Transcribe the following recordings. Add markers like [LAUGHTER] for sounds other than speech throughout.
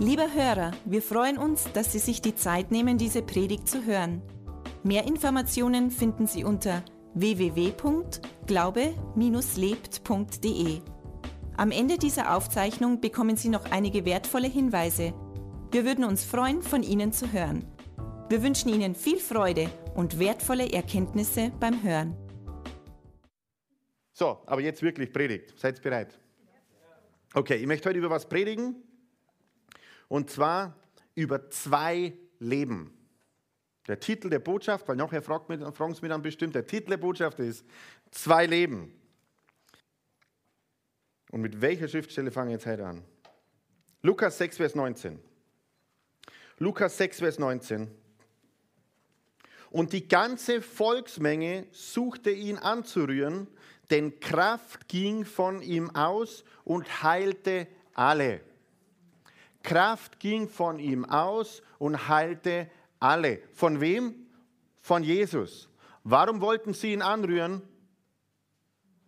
Lieber Hörer, wir freuen uns, dass Sie sich die Zeit nehmen, diese Predigt zu hören. Mehr Informationen finden Sie unter www.glaube-lebt.de. Am Ende dieser Aufzeichnung bekommen Sie noch einige wertvolle Hinweise. Wir würden uns freuen, von Ihnen zu hören. Wir wünschen Ihnen viel Freude und wertvolle Erkenntnisse beim Hören. So, aber jetzt wirklich Predigt. Seid bereit? Okay, ich möchte heute über was predigen. Und zwar über zwei Leben. Der Titel der Botschaft, weil nachher fragt mich, fragen Sie mich dann bestimmt, der Titel der Botschaft ist Zwei Leben. Und mit welcher Schriftstelle fange ich jetzt heute an? Lukas 6, Vers 19. Lukas 6, Vers 19. Und die ganze Volksmenge suchte ihn anzurühren, denn Kraft ging von ihm aus und heilte alle. Kraft ging von ihm aus und heilte alle. Von wem? Von Jesus. Warum wollten sie ihn anrühren?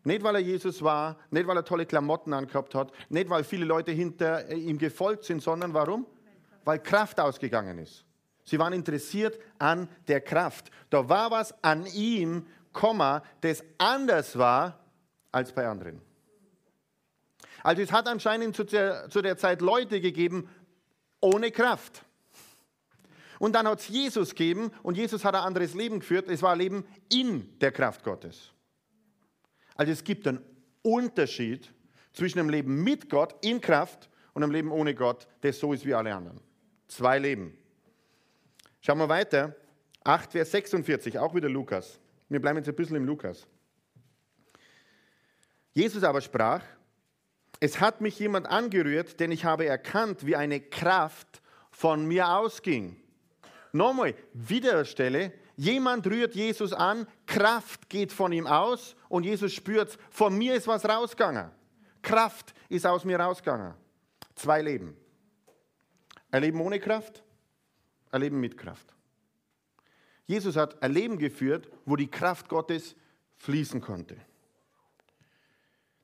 Nicht, weil er Jesus war, nicht, weil er tolle Klamotten angehabt hat, nicht, weil viele Leute hinter ihm gefolgt sind, sondern warum? Weil Kraft ausgegangen ist. Sie waren interessiert an der Kraft. Da war was an ihm, das anders war als bei anderen. Also es hat anscheinend zu der, zu der Zeit Leute gegeben ohne Kraft. Und dann hat es Jesus gegeben und Jesus hat ein anderes Leben geführt. Es war ein Leben in der Kraft Gottes. Also es gibt einen Unterschied zwischen einem Leben mit Gott in Kraft und einem Leben ohne Gott, das so ist wie alle anderen. Zwei Leben. Schauen wir weiter. 8, Vers 46, auch wieder Lukas. Wir bleiben jetzt ein bisschen im Lukas. Jesus aber sprach, es hat mich jemand angerührt, denn ich habe erkannt, wie eine Kraft von mir ausging Nochmal, Widerstelle. Jemand rührt Jesus an, Kraft geht von ihm aus und Jesus spürt, von mir ist was rausgegangen. Kraft ist aus mir rausgegangen. Zwei Leben. Ein Leben ohne Kraft, ein Leben mit Kraft. Jesus hat ein Leben geführt, wo die Kraft Gottes fließen konnte.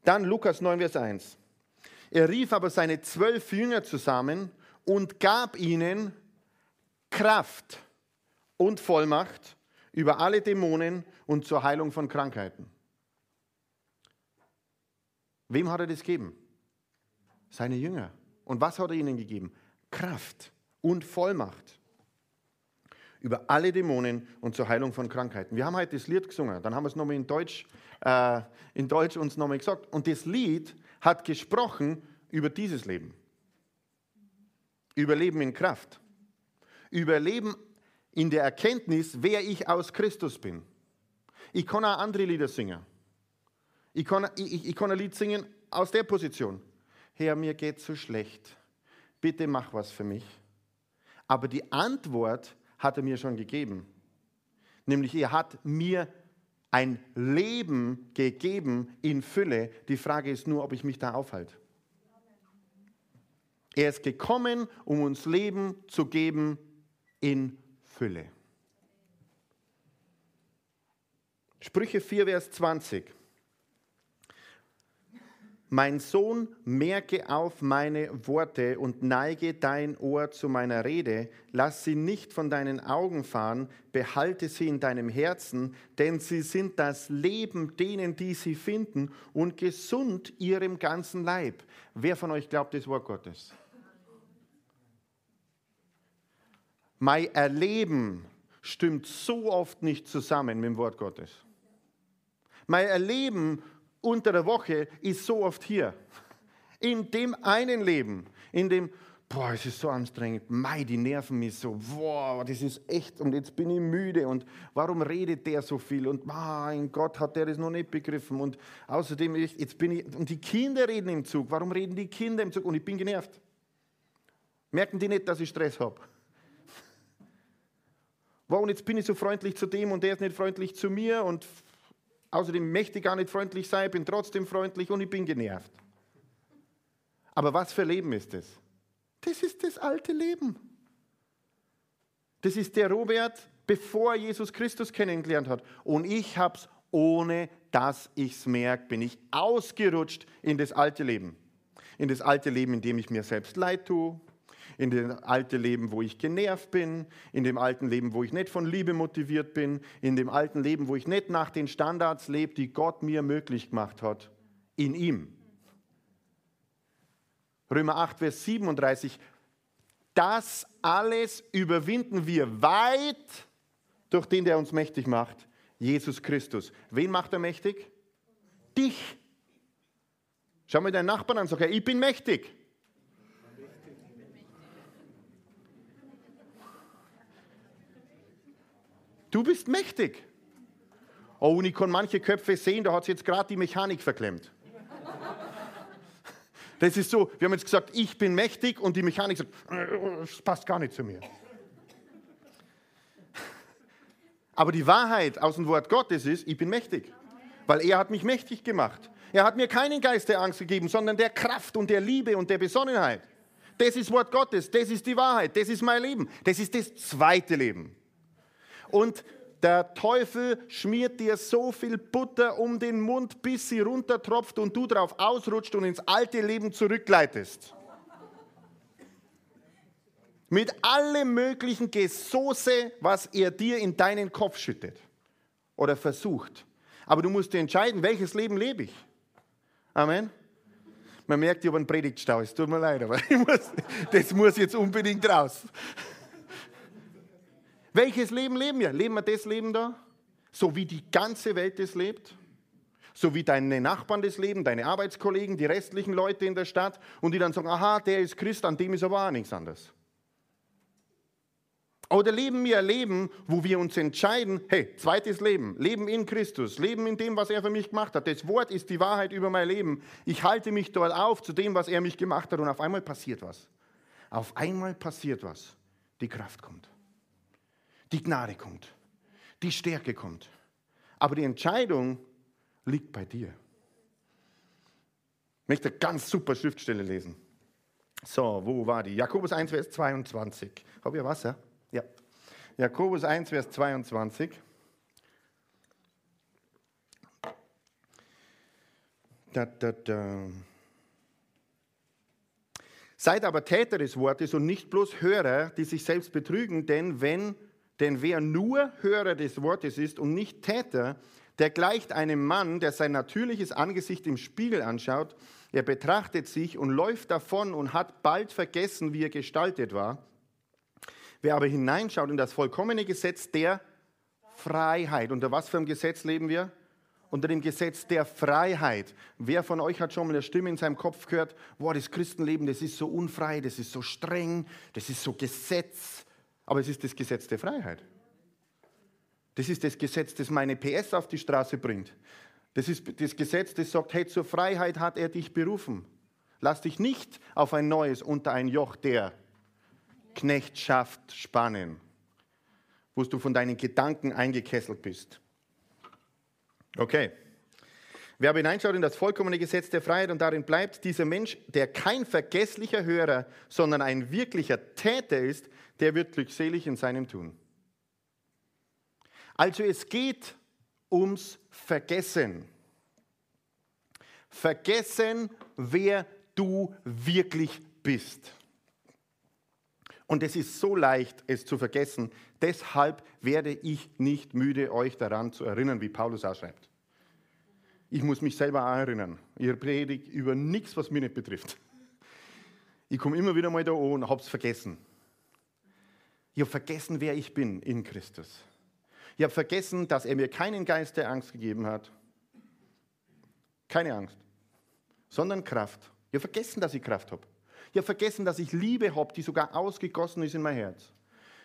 Dann Lukas 9, Vers 1. Er rief aber seine zwölf Jünger zusammen und gab ihnen Kraft und Vollmacht über alle Dämonen und zur Heilung von Krankheiten. Wem hat er das gegeben? Seine Jünger. Und was hat er ihnen gegeben? Kraft und Vollmacht über alle Dämonen und zur Heilung von Krankheiten. Wir haben heute das Lied gesungen, dann haben wir es nochmal in Deutsch, äh, in Deutsch uns nochmal gesagt. Und das Lied hat gesprochen über dieses Leben. Über Leben in Kraft überleben in der Erkenntnis, wer ich aus Christus bin. Ich kann auch andere Lieder singen. Ich kann, ich, ich kann ein Lied singen aus der Position. Herr, mir geht so schlecht. Bitte mach was für mich. Aber die Antwort hat er mir schon gegeben. Nämlich, er hat mir ein Leben gegeben in Fülle. Die Frage ist nur, ob ich mich da aufhalte. Er ist gekommen, um uns Leben zu geben in Fülle. Sprüche 4, Vers 20. Mein Sohn, merke auf meine Worte und neige dein Ohr zu meiner Rede. Lass sie nicht von deinen Augen fahren, behalte sie in deinem Herzen, denn sie sind das Leben denen, die sie finden und gesund ihrem ganzen Leib. Wer von euch glaubt das Wort Gottes? Mein Erleben stimmt so oft nicht zusammen mit dem Wort Gottes. Mein Erleben unter der Woche ist so oft hier. In dem einen Leben, in dem, boah, es ist so anstrengend, mei, die nerven mich so, boah, das ist echt und jetzt bin ich müde und warum redet der so viel und mein Gott, hat der das noch nicht begriffen und außerdem, jetzt bin ich, und die Kinder reden im Zug, warum reden die Kinder im Zug und ich bin genervt. Merken die nicht, dass ich Stress habe? wow, und jetzt bin ich so freundlich zu dem und der ist nicht freundlich zu mir und außerdem möchte ich gar nicht freundlich sein, bin trotzdem freundlich und ich bin genervt. Aber was für Leben ist das? Das ist das alte Leben. Das ist der Robert, bevor Jesus Christus kennengelernt hat. Und ich habe es, ohne dass ich es merke, bin ich ausgerutscht in das alte Leben. In das alte Leben, in dem ich mir selbst leid tue, in dem alten Leben, wo ich genervt bin, in dem alten Leben, wo ich nicht von Liebe motiviert bin, in dem alten Leben, wo ich nicht nach den Standards lebe, die Gott mir möglich gemacht hat, in ihm. Römer 8, Vers 37, das alles überwinden wir weit durch den, der uns mächtig macht, Jesus Christus. Wen macht er mächtig? Dich. Schau mal deinen Nachbarn an und sag, ich bin mächtig. Du bist mächtig. Oh, und ich kann manche Köpfe sehen, da hat es jetzt gerade die Mechanik verklemmt. Das ist so, wir haben jetzt gesagt, ich bin mächtig und die Mechanik sagt, das passt gar nicht zu mir. Aber die Wahrheit aus dem Wort Gottes ist, ich bin mächtig, weil er hat mich mächtig gemacht. Er hat mir keinen Geist der Angst gegeben, sondern der Kraft und der Liebe und der Besonnenheit. Das ist Wort Gottes, das ist die Wahrheit, das ist mein Leben, das ist das zweite Leben. Und der Teufel schmiert dir so viel Butter um den Mund, bis sie runtertropft und du drauf ausrutscht und ins alte Leben zurückleitest. Mit allem möglichen Gesoße, was er dir in deinen Kopf schüttet oder versucht. Aber du musst dir entscheiden, welches Leben lebe ich. Amen. Man merkt, ich habe einen Predigtstau, es tut mir leid, aber [LAUGHS] muss, das muss jetzt unbedingt raus. Welches Leben leben wir? Leben wir das Leben da? So wie die ganze Welt es lebt? So wie deine Nachbarn das leben, deine Arbeitskollegen, die restlichen Leute in der Stadt und die dann sagen, aha, der ist Christ, an dem ist aber auch nichts anderes. Oder leben wir ein Leben, wo wir uns entscheiden, hey, zweites Leben, Leben in Christus, Leben in dem, was er für mich gemacht hat. Das Wort ist die Wahrheit über mein Leben. Ich halte mich dort auf zu dem, was er mich gemacht hat und auf einmal passiert was. Auf einmal passiert was. Die Kraft kommt. Die Gnade kommt. Die Stärke kommt. Aber die Entscheidung liegt bei dir. Ich möchte ganz super Schriftstelle lesen. So, wo war die? Jakobus 1, Vers 22. Habe ich Wasser? Ja. Jakobus 1, Vers 22. Da, da, da. Seid aber Täter des Wortes und nicht bloß Hörer, die sich selbst betrügen, denn wenn denn wer nur Hörer des Wortes ist und nicht Täter, der gleicht einem Mann, der sein natürliches Angesicht im Spiegel anschaut. Er betrachtet sich und läuft davon und hat bald vergessen, wie er gestaltet war. Wer aber hineinschaut in das vollkommene Gesetz der Freiheit. Unter was für einem Gesetz leben wir? Unter dem Gesetz der Freiheit. Wer von euch hat schon mal eine Stimme in seinem Kopf gehört, boah, das Christenleben, das ist so unfrei, das ist so streng, das ist so Gesetz. Aber es ist das Gesetz der Freiheit. Das ist das Gesetz, das meine PS auf die Straße bringt. Das ist das Gesetz, das sagt, hey, zur Freiheit hat er dich berufen. Lass dich nicht auf ein neues unter ein Joch der Knechtschaft spannen, wo du von deinen Gedanken eingekesselt bist. Okay. Wer aber hineinschaut in das vollkommene Gesetz der Freiheit und darin bleibt, dieser Mensch, der kein vergesslicher Hörer, sondern ein wirklicher Täter ist, der wird glückselig in seinem Tun. Also es geht ums Vergessen. Vergessen, wer du wirklich bist. Und es ist so leicht, es zu vergessen. Deshalb werde ich nicht müde, euch daran zu erinnern, wie Paulus auch schreibt. Ich muss mich selber auch erinnern. Ihr predigt über nichts, was mich nicht betrifft. Ich komme immer wieder mal da und habe es vergessen. Ich habe vergessen, wer ich bin in Christus. Ich habe vergessen, dass er mir keinen Geist der Angst gegeben hat. Keine Angst, sondern Kraft. Ich habe vergessen, dass ich Kraft habe. Ich habe vergessen, dass ich Liebe habe, die sogar ausgegossen ist in mein Herz.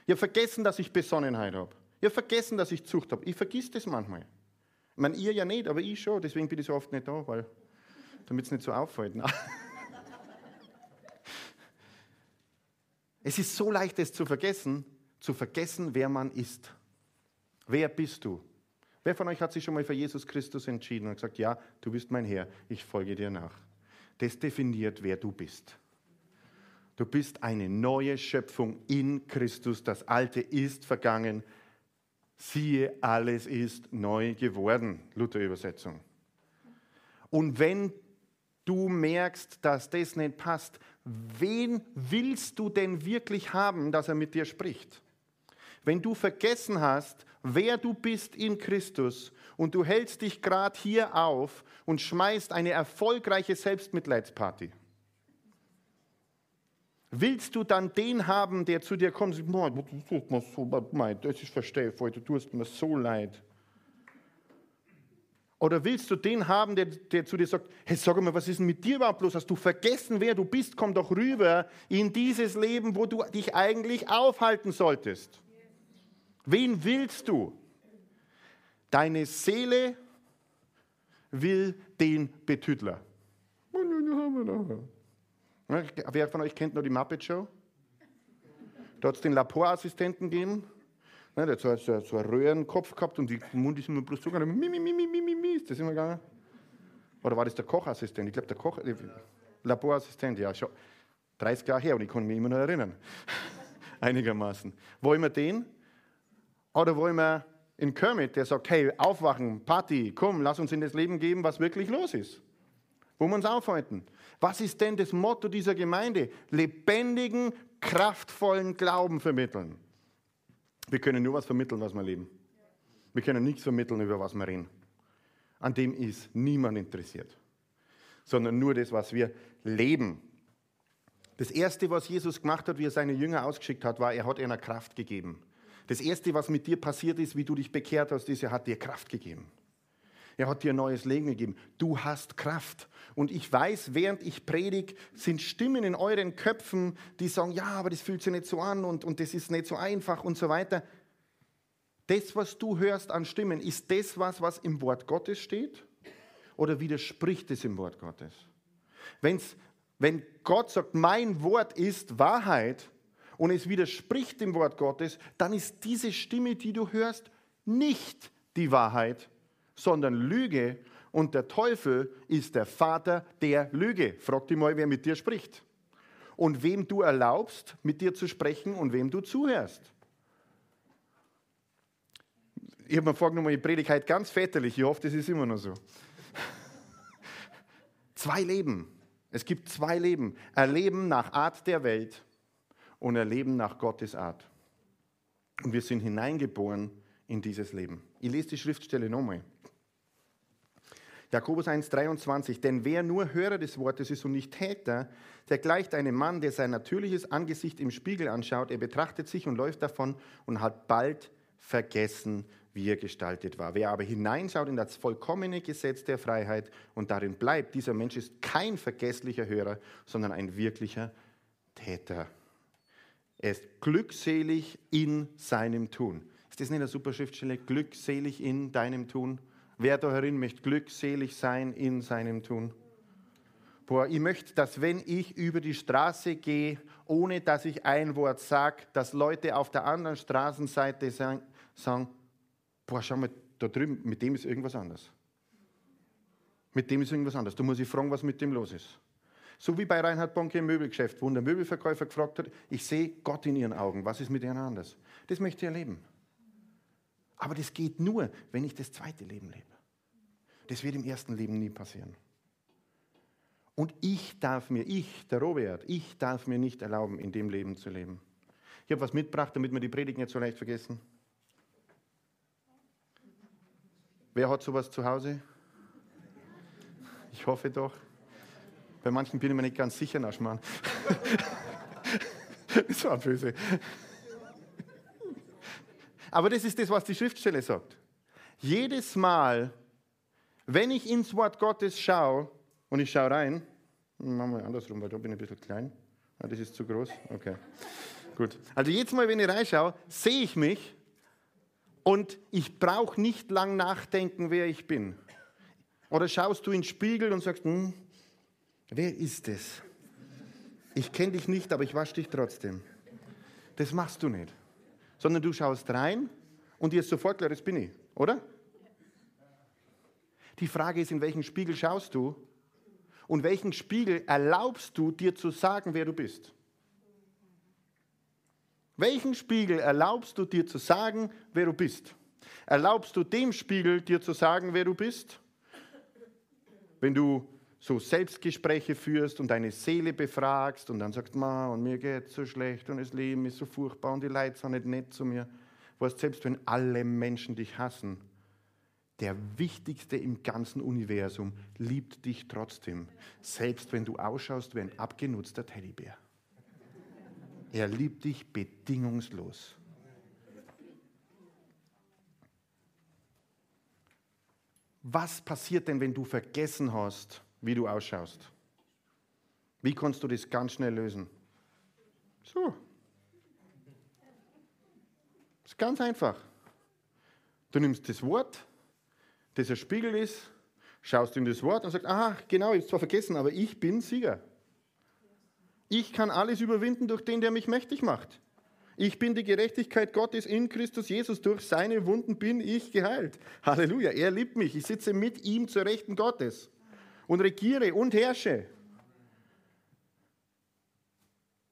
Ich habe vergessen, dass ich Besonnenheit habe. Ich habe vergessen, dass ich Zucht habe. Ich vergiss das manchmal. Ich meine, ihr ja nicht, aber ich schon. Deswegen bin ich so oft nicht da, weil damit es nicht so auffällt. [LAUGHS] es ist so leicht, es zu vergessen, zu vergessen, wer man ist. Wer bist du? Wer von euch hat sich schon mal für Jesus Christus entschieden und gesagt, ja, du bist mein Herr, ich folge dir nach? Das definiert, wer du bist. Du bist eine neue Schöpfung in Christus. Das Alte ist vergangen. Siehe, alles ist neu geworden. Luther-Übersetzung. Und wenn du merkst, dass das nicht passt, wen willst du denn wirklich haben, dass er mit dir spricht? Wenn du vergessen hast, wer du bist in Christus und du hältst dich gerade hier auf und schmeißt eine erfolgreiche Selbstmitleidsparty, willst du dann den haben, der zu dir kommt und sagt, das ist verstehe, du tust mir so leid. Oder willst du den haben, der, der, zu dir sagt, hey, sag mal, was ist denn mit dir überhaupt los? Hast du vergessen, wer du bist? Komm doch rüber in dieses Leben, wo du dich eigentlich aufhalten solltest. Wen willst du? Deine Seele will den Betüdler. Wer von euch kennt noch die Muppet Show? Da hat es den Laborassistenten gegeben Ne, der hat so, so einen Röhrenkopf gehabt und die Mund ist immer bloß so gegangen. Mi, mi, mi, mi, mi, mi, ist das immer gegangen? Oder war das der Kochassistent? Ich glaube, der Koch, äh, Laborassistent, ja, schon 30 Jahre her und ich kann mich immer noch erinnern. [LAUGHS] Einigermaßen. Wollen wir den? Oder wollen wir in Kermit, der sagt, hey, aufwachen, Party, komm, lass uns in das Leben geben, was wirklich los ist. Wo wir uns aufhalten. Was ist denn das Motto dieser Gemeinde? Lebendigen, kraftvollen Glauben vermitteln. Wir können nur was vermitteln, was wir leben. Wir können nichts vermitteln, über was wir reden. An dem ist niemand interessiert, sondern nur das, was wir leben. Das Erste, was Jesus gemacht hat, wie er seine Jünger ausgeschickt hat, war, er hat ihnen Kraft gegeben. Das Erste, was mit dir passiert ist, wie du dich bekehrt hast, ist, er hat dir Kraft gegeben. Er hat dir ein neues Leben gegeben. Du hast Kraft. Und ich weiß, während ich predige, sind Stimmen in euren Köpfen, die sagen, ja, aber das fühlt sich nicht so an und, und das ist nicht so einfach und so weiter. Das, was du hörst an Stimmen, ist das was, was im Wort Gottes steht? Oder widerspricht es im Wort Gottes? Wenn's, wenn Gott sagt, mein Wort ist Wahrheit und es widerspricht dem Wort Gottes, dann ist diese Stimme, die du hörst, nicht die Wahrheit, sondern Lüge. Und der Teufel ist der Vater der Lüge. Frag dich mal, wer mit dir spricht. Und wem du erlaubst, mit dir zu sprechen und wem du zuhörst. Ich habe mir vorgenommen, ich predige heute ganz väterlich. Ich hoffe, das ist immer noch so. [LAUGHS] zwei Leben. Es gibt zwei Leben. Ein Leben nach Art der Welt und ein Leben nach Gottes Art. Und wir sind hineingeboren in dieses Leben. Ich lese die Schriftstelle nochmal. Jakobus 1,23, denn wer nur Hörer des Wortes ist und nicht Täter, der gleicht einem Mann, der sein natürliches Angesicht im Spiegel anschaut, er betrachtet sich und läuft davon und hat bald vergessen, wie er gestaltet war. Wer aber hineinschaut in das vollkommene Gesetz der Freiheit und darin bleibt, dieser Mensch ist kein vergesslicher Hörer, sondern ein wirklicher Täter. Er ist glückselig in seinem Tun. Ist das nicht eine super Schriftstelle? Glückselig in deinem Tun? Wer da herin möchte glückselig sein in seinem Tun? Boah, ich möchte, dass wenn ich über die Straße gehe, ohne dass ich ein Wort sage, dass Leute auf der anderen Straßenseite sagen, sagen boah, schau mal, da drüben, mit dem ist irgendwas anders. Mit dem ist irgendwas anders. Da muss ich fragen, was mit dem los ist. So wie bei Reinhard Bonke im Möbelgeschäft, wo der Möbelverkäufer gefragt hat, ich sehe Gott in ihren Augen, was ist mit ihnen anders? Das möchte ich erleben. Aber das geht nur, wenn ich das zweite Leben lebe. Das wird im ersten Leben nie passieren. Und ich darf mir, ich, der Robert, ich darf mir nicht erlauben, in dem Leben zu leben. Ich habe was mitgebracht, damit wir die Predigt nicht so leicht vergessen. Wer hat sowas zu Hause? Ich hoffe doch. Bei manchen bin ich mir nicht ganz sicher, Naschmann. das [LAUGHS] war böse. Aber das ist das, was die Schriftstelle sagt. Jedes Mal, wenn ich ins Wort Gottes schaue und ich schaue rein, machen wir andersrum, weil da bin ich ein bisschen klein. Ah, das ist zu groß. Okay. Gut. Also jedes Mal, wenn ich reinschaue, sehe ich mich und ich brauche nicht lang nachdenken, wer ich bin. Oder schaust du in den Spiegel und sagst, hm, wer ist es? Ich kenne dich nicht, aber ich wasche dich trotzdem. Das machst du nicht sondern du schaust rein und dir ist sofort klar, das bin ich, oder? Die Frage ist, in welchen Spiegel schaust du und welchen Spiegel erlaubst du dir zu sagen, wer du bist? Welchen Spiegel erlaubst du dir zu sagen, wer du bist? Erlaubst du dem Spiegel dir zu sagen, wer du bist? Wenn du so Selbstgespräche führst und deine Seele befragst und dann sagst, Ma, und mir geht es so schlecht und das Leben ist so furchtbar und die Leute sind nicht nett zu mir. Weißt, selbst wenn alle Menschen dich hassen, der Wichtigste im ganzen Universum liebt dich trotzdem, selbst wenn du ausschaust wie ein abgenutzter Teddybär. Er liebt dich bedingungslos. Was passiert denn, wenn du vergessen hast, wie du ausschaust? Wie kannst du das ganz schnell lösen? So. Das ist ganz einfach. Du nimmst das Wort, das ein Spiegel ist, schaust in das Wort und sagst, aha, genau, ich habe es zwar vergessen, aber ich bin Sieger. Ich kann alles überwinden durch den, der mich mächtig macht. Ich bin die Gerechtigkeit Gottes in Christus Jesus. Durch seine Wunden bin ich geheilt. Halleluja. Er liebt mich. Ich sitze mit ihm zur Rechten Gottes und regiere und herrsche.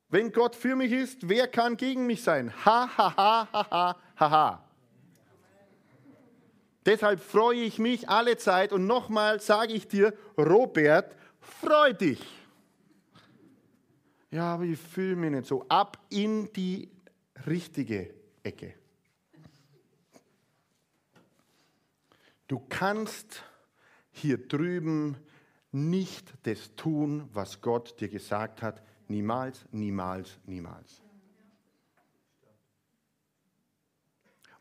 Wenn Gott für mich ist, wer kann gegen mich sein? Ha, ha, ha, ha, ha, ha, ha. Deshalb freue ich mich alle Zeit und nochmal sage ich dir, Robert, freu dich. Ja, aber ich fühle mich nicht so. Ab in die richtige Ecke. Du kannst hier drüben nicht das tun, was Gott dir gesagt hat. Niemals, niemals, niemals.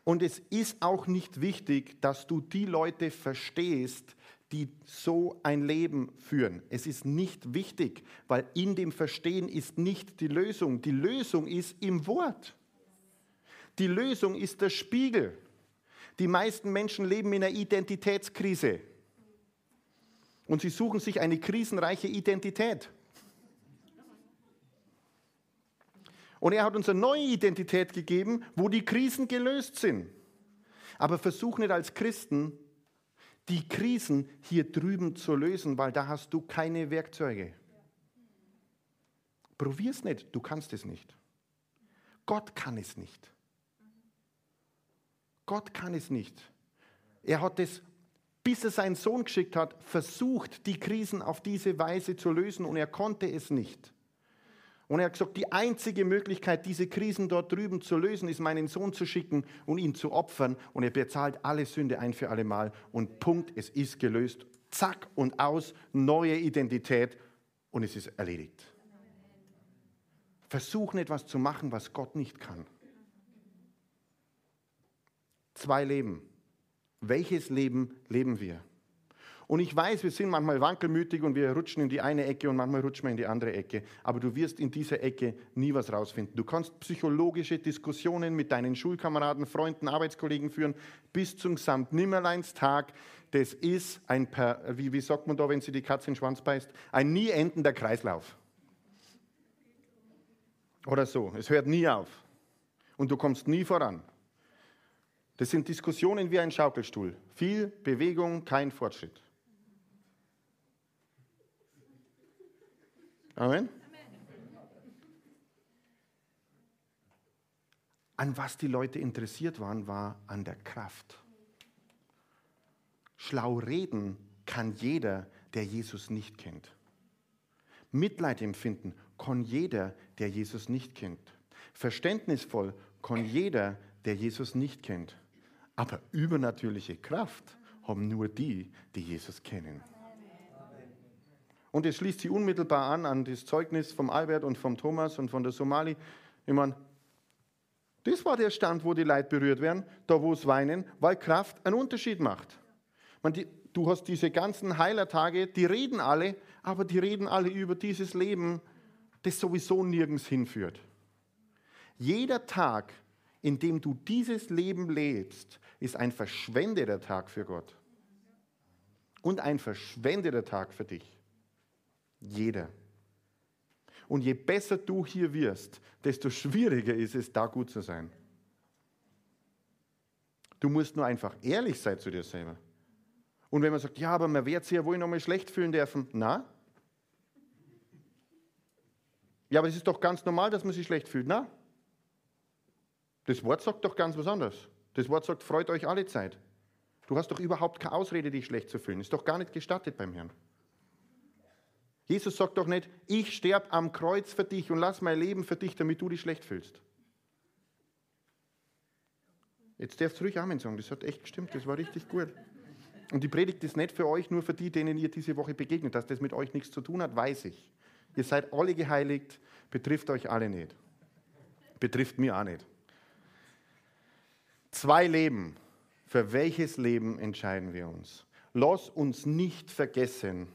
Und es ist auch nicht wichtig, dass du die Leute verstehst, die so ein Leben führen. Es ist nicht wichtig, weil in dem Verstehen ist nicht die Lösung. Die Lösung ist im Wort. Die Lösung ist der Spiegel. Die meisten Menschen leben in einer Identitätskrise. Und sie suchen sich eine krisenreiche Identität. Und er hat uns eine neue Identität gegeben, wo die Krisen gelöst sind. Aber versuch nicht als Christen, die Krisen hier drüben zu lösen, weil da hast du keine Werkzeuge. Probier es nicht, du kannst es nicht. Gott kann es nicht. Gott kann es nicht. Er hat es, bis er seinen Sohn geschickt hat, versucht, die Krisen auf diese Weise zu lösen und er konnte es nicht. Und er hat gesagt, die einzige Möglichkeit, diese Krisen dort drüben zu lösen, ist, meinen Sohn zu schicken und ihn zu opfern. Und er bezahlt alle Sünde ein für alle Mal. Und Punkt, es ist gelöst. Zack und aus, neue Identität und es ist erledigt. Versuch nicht, was zu machen, was Gott nicht kann zwei Leben. Welches Leben leben wir? Und ich weiß, wir sind manchmal wankelmütig und wir rutschen in die eine Ecke und manchmal rutschen wir in die andere Ecke. Aber du wirst in dieser Ecke nie was rausfinden. Du kannst psychologische Diskussionen mit deinen Schulkameraden, Freunden, Arbeitskollegen führen bis zum Samt-Nimmerleins-Tag. Das ist ein, wie, wie sagt man da, wenn sie die Katze in den Schwanz beißt, ein nie endender Kreislauf. Oder so. Es hört nie auf. Und du kommst nie voran. Das sind Diskussionen wie ein Schaukelstuhl. Viel Bewegung, kein Fortschritt. Amen. An was die Leute interessiert waren, war an der Kraft. Schlau reden kann jeder, der Jesus nicht kennt. Mitleid empfinden kann jeder, der Jesus nicht kennt. Verständnisvoll kann jeder, der Jesus nicht kennt. Aber übernatürliche Kraft haben nur die, die Jesus kennen. Und es schließt sich unmittelbar an an das Zeugnis vom Albert und vom Thomas und von der Somali. Ich meine, das war der Stand, wo die Leute berührt werden, da wo es weinen, weil Kraft einen Unterschied macht. Meine, die, du hast diese ganzen Heilertage, die reden alle, aber die reden alle über dieses Leben, das sowieso nirgends hinführt. Jeder Tag, in dem du dieses Leben lebst, ist ein verschwendeter Tag für Gott. Und ein verschwendeter Tag für dich. Jeder. Und je besser du hier wirst, desto schwieriger ist es, da gut zu sein. Du musst nur einfach ehrlich sein zu dir selber. Und wenn man sagt, ja, aber man wird sich ja wohl nochmal schlecht fühlen dürfen, na? Ja, aber es ist doch ganz normal, dass man sich schlecht fühlt, na? Das Wort sagt doch ganz was anderes. Das Wort sagt, freut euch alle Zeit. Du hast doch überhaupt keine Ausrede, dich schlecht zu fühlen. Ist doch gar nicht gestattet beim Herrn. Jesus sagt doch nicht, ich sterbe am Kreuz für dich und lass mein Leben für dich, damit du dich schlecht fühlst. Jetzt darfst du ruhig Amen sagen, das hat echt gestimmt, das war richtig gut. Und die Predigt ist nicht für euch, nur für die, denen ihr diese Woche begegnet. Dass das mit euch nichts zu tun hat, weiß ich. Ihr seid alle geheiligt, betrifft euch alle nicht. Betrifft mir auch nicht. Zwei Leben. Für welches Leben entscheiden wir uns? Lass uns nicht vergessen,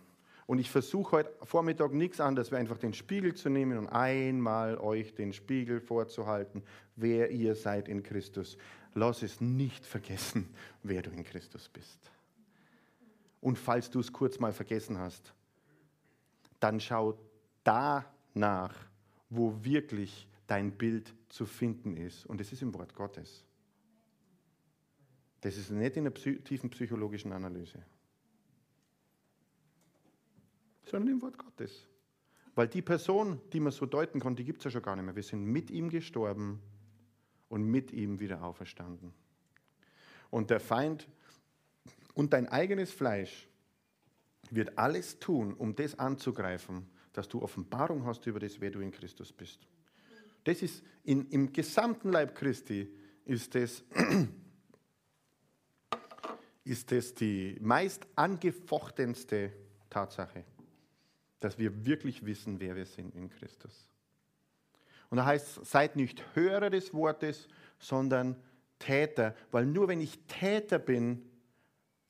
und ich versuche heute Vormittag nichts anderes, wie einfach den Spiegel zu nehmen und einmal euch den Spiegel vorzuhalten, wer ihr seid in Christus. Lass es nicht vergessen, [LAUGHS] wer du in Christus bist. Und falls du es kurz mal vergessen hast, dann schau da nach, wo wirklich dein Bild zu finden ist. Und es ist im Wort Gottes. Das ist nicht in der tiefen psychologischen Analyse sondern im Wort Gottes. Weil die Person, die man so deuten kann, die gibt es ja schon gar nicht mehr. Wir sind mit ihm gestorben und mit ihm wieder auferstanden. Und der Feind und dein eigenes Fleisch wird alles tun, um das anzugreifen, dass du Offenbarung hast über das, wer du in Christus bist. Das ist in, im gesamten Leib Christi ist das, [CLEARS THROAT] ist das die meist angefochtenste Tatsache dass wir wirklich wissen, wer wir sind in Christus. Und da heißt, seid nicht Hörer des Wortes, sondern Täter, weil nur wenn ich Täter bin,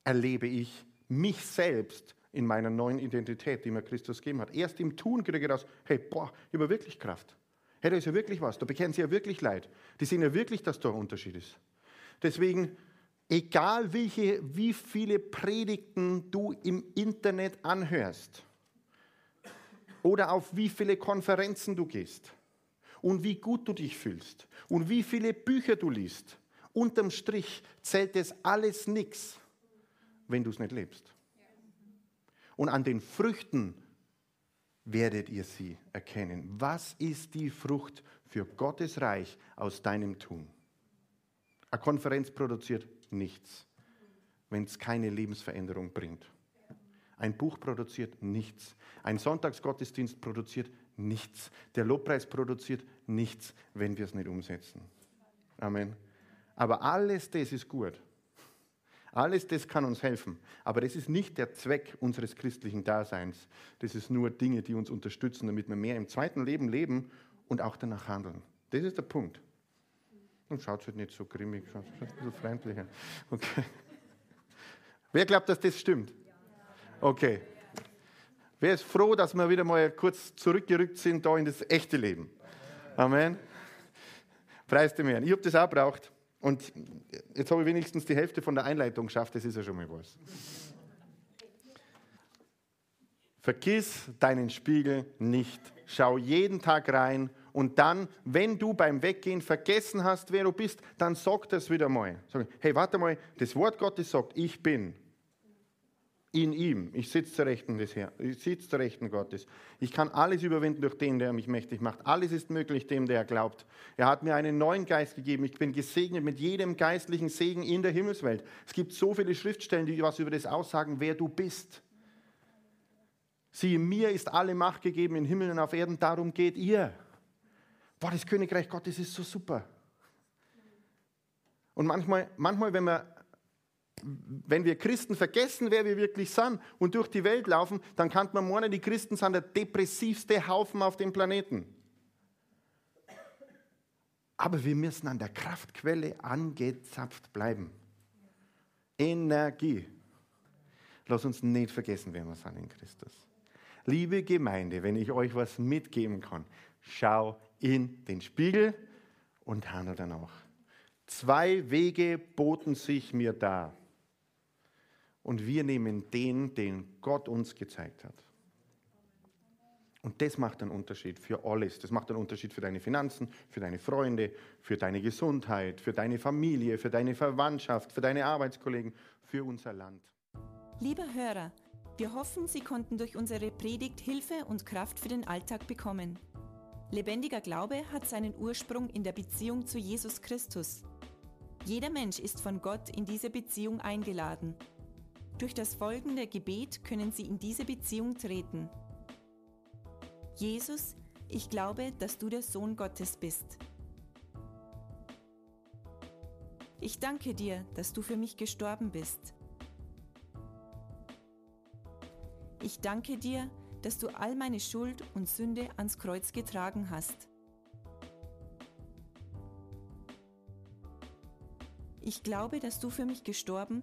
erlebe ich mich selbst in meiner neuen Identität, die mir Christus gegeben hat. Erst im Tun kriege ich raus, hey, boah, ich habe wirklich Kraft. Hey, da ist ja wirklich was, da bekennen sie ja wirklich Leid. Die sehen ja wirklich, dass da ein Unterschied ist. Deswegen, egal welche, wie viele Predigten du im Internet anhörst, oder auf wie viele Konferenzen du gehst und wie gut du dich fühlst und wie viele Bücher du liest. Unterm Strich zählt es alles nichts, wenn du es nicht lebst. Und an den Früchten werdet ihr sie erkennen. Was ist die Frucht für Gottes Reich aus deinem Tun? Eine Konferenz produziert nichts, wenn es keine Lebensveränderung bringt. Ein Buch produziert nichts. Ein Sonntagsgottesdienst produziert nichts. Der Lobpreis produziert nichts, wenn wir es nicht umsetzen. Amen. Aber alles das ist gut. Alles das kann uns helfen. Aber das ist nicht der Zweck unseres christlichen Daseins. Das ist nur Dinge, die uns unterstützen, damit wir mehr im zweiten Leben leben und auch danach handeln. Das ist der Punkt. Und schaut halt nicht so grimmig, schaut ein bisschen freundlicher. Okay. Wer glaubt, dass das stimmt? Okay. Wer ist froh, dass wir wieder mal kurz zurückgerückt sind da in das echte Leben? Amen. Preis dem Herrn. Ich habe das auch braucht. Und jetzt habe ich wenigstens die Hälfte von der Einleitung geschafft. Das ist ja schon mal was. Vergiss deinen Spiegel nicht. Schau jeden Tag rein. Und dann, wenn du beim Weggehen vergessen hast, wer du bist, dann sag das wieder mal. Sag, hey, warte mal, das Wort Gottes sagt, ich bin in ihm. Ich sitze zur Rechten des Herrn, ich sitze zur Rechten Gottes. Ich kann alles überwinden durch den, der mich mächtig macht. Alles ist möglich dem, der glaubt. Er hat mir einen neuen Geist gegeben. Ich bin gesegnet mit jedem geistlichen Segen in der Himmelswelt. Es gibt so viele Schriftstellen, die was über das aussagen, wer du bist. Siehe, mir ist alle Macht gegeben in Himmel und auf Erden, darum geht ihr. Boah, das Königreich Gottes ist so super. Und manchmal, manchmal wenn wir wenn wir Christen vergessen, wer wir wirklich sind und durch die Welt laufen, dann kann man meinen, die Christen sind der depressivste Haufen auf dem Planeten. Aber wir müssen an der Kraftquelle angezapft bleiben. Energie. Lass uns nicht vergessen, wer wir sind in Christus. Liebe Gemeinde, wenn ich euch was mitgeben kann, schau in den Spiegel und handle danach. Zwei Wege boten sich mir dar und wir nehmen den, den Gott uns gezeigt hat. Und das macht einen Unterschied für alles. Das macht einen Unterschied für deine Finanzen, für deine Freunde, für deine Gesundheit, für deine Familie, für deine Verwandtschaft, für deine Arbeitskollegen, für unser Land. Liebe Hörer, wir hoffen, Sie konnten durch unsere Predigt Hilfe und Kraft für den Alltag bekommen. Lebendiger Glaube hat seinen Ursprung in der Beziehung zu Jesus Christus. Jeder Mensch ist von Gott in diese Beziehung eingeladen durch das folgende Gebet können Sie in diese Beziehung treten. Jesus, ich glaube, dass du der Sohn Gottes bist. Ich danke dir, dass du für mich gestorben bist. Ich danke dir, dass du all meine Schuld und Sünde ans Kreuz getragen hast. Ich glaube, dass du für mich gestorben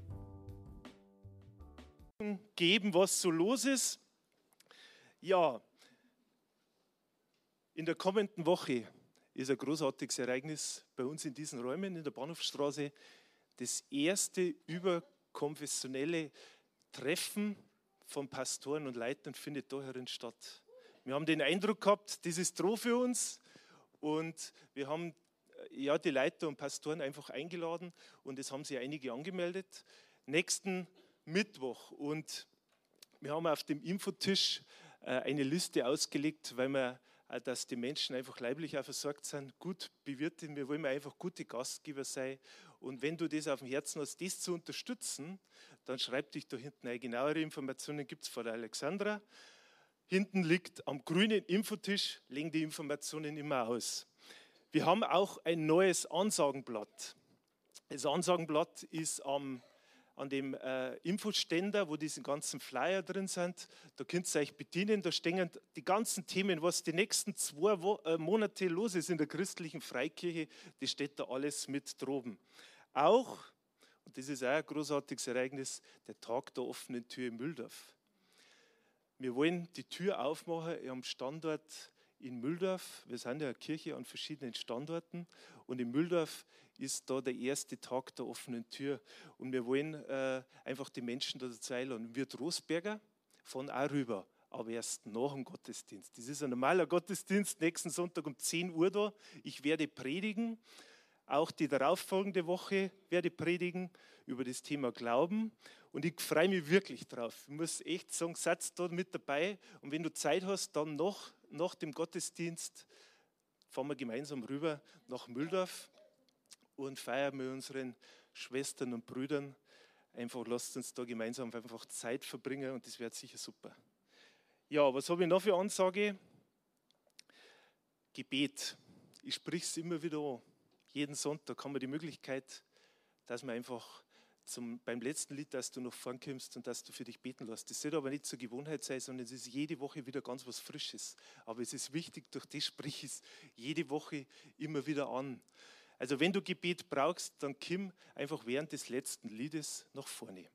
Geben, was so los ist. Ja, in der kommenden Woche ist ein großartiges Ereignis bei uns in diesen Räumen in der Bahnhofstraße. Das erste überkonfessionelle Treffen von Pastoren und Leitern findet da herin statt. Wir haben den Eindruck gehabt, das ist Droh für uns und wir haben äh, ja, die Leiter und Pastoren einfach eingeladen und es haben sich einige angemeldet. Nächsten Mittwoch und wir haben auf dem Infotisch äh, eine Liste ausgelegt, weil wir äh, dass die Menschen einfach leiblich auch versorgt sind, gut bewirtet. Wir wollen einfach gute Gastgeber sein. Und wenn du das auf dem Herzen hast, das zu unterstützen, dann schreib dich da hinten ein. Genauere Informationen gibt es von der Alexandra. Hinten liegt am grünen Infotisch, legen die Informationen immer aus. Wir haben auch ein neues Ansagenblatt. Das Ansagenblatt ist am an dem äh, Infoständer, wo diese ganzen Flyer drin sind. Da könnt ihr euch bedienen. Da stehen die ganzen Themen, was die nächsten zwei Wo äh, Monate los ist in der christlichen Freikirche, das steht da alles mit droben. Auch, und das ist auch ein großartiges Ereignis, der Tag der offenen Tür in Mühldorf. Wir wollen die Tür aufmachen am Standort in Mühldorf. Wir sind ja eine Kirche an verschiedenen Standorten und in Mühldorf ist da der erste Tag der offenen Tür und wir wollen äh, einfach die Menschen da dazu einladen. Wir Rosberger von auch rüber, aber erst nach dem Gottesdienst. Das ist ein normaler Gottesdienst, nächsten Sonntag um 10 Uhr da. Ich werde predigen. Auch die darauffolgende Woche werde ich predigen über das Thema Glauben. Und ich freue mich wirklich drauf. Ich muss echt sagen, Satz da mit dabei. Und wenn du Zeit hast, dann noch nach dem Gottesdienst fahren wir gemeinsam rüber nach Mühldorf und feiern mit unseren Schwestern und Brüdern. Einfach lasst uns da gemeinsam einfach Zeit verbringen und das wird sicher super. Ja, was habe ich noch für Ansage? Gebet. Ich spreche es immer wieder an. Jeden Sonntag haben wir die Möglichkeit, dass wir einfach zum, beim letzten Lied, dass du noch vorkommst und dass du für dich beten lässt. Das soll aber nicht zur Gewohnheit sein, sondern es ist jede Woche wieder ganz was Frisches. Aber es ist wichtig, durch das sprich es jede Woche immer wieder an. Also wenn du Gebet brauchst, dann komm einfach während des letzten Liedes nach vorne.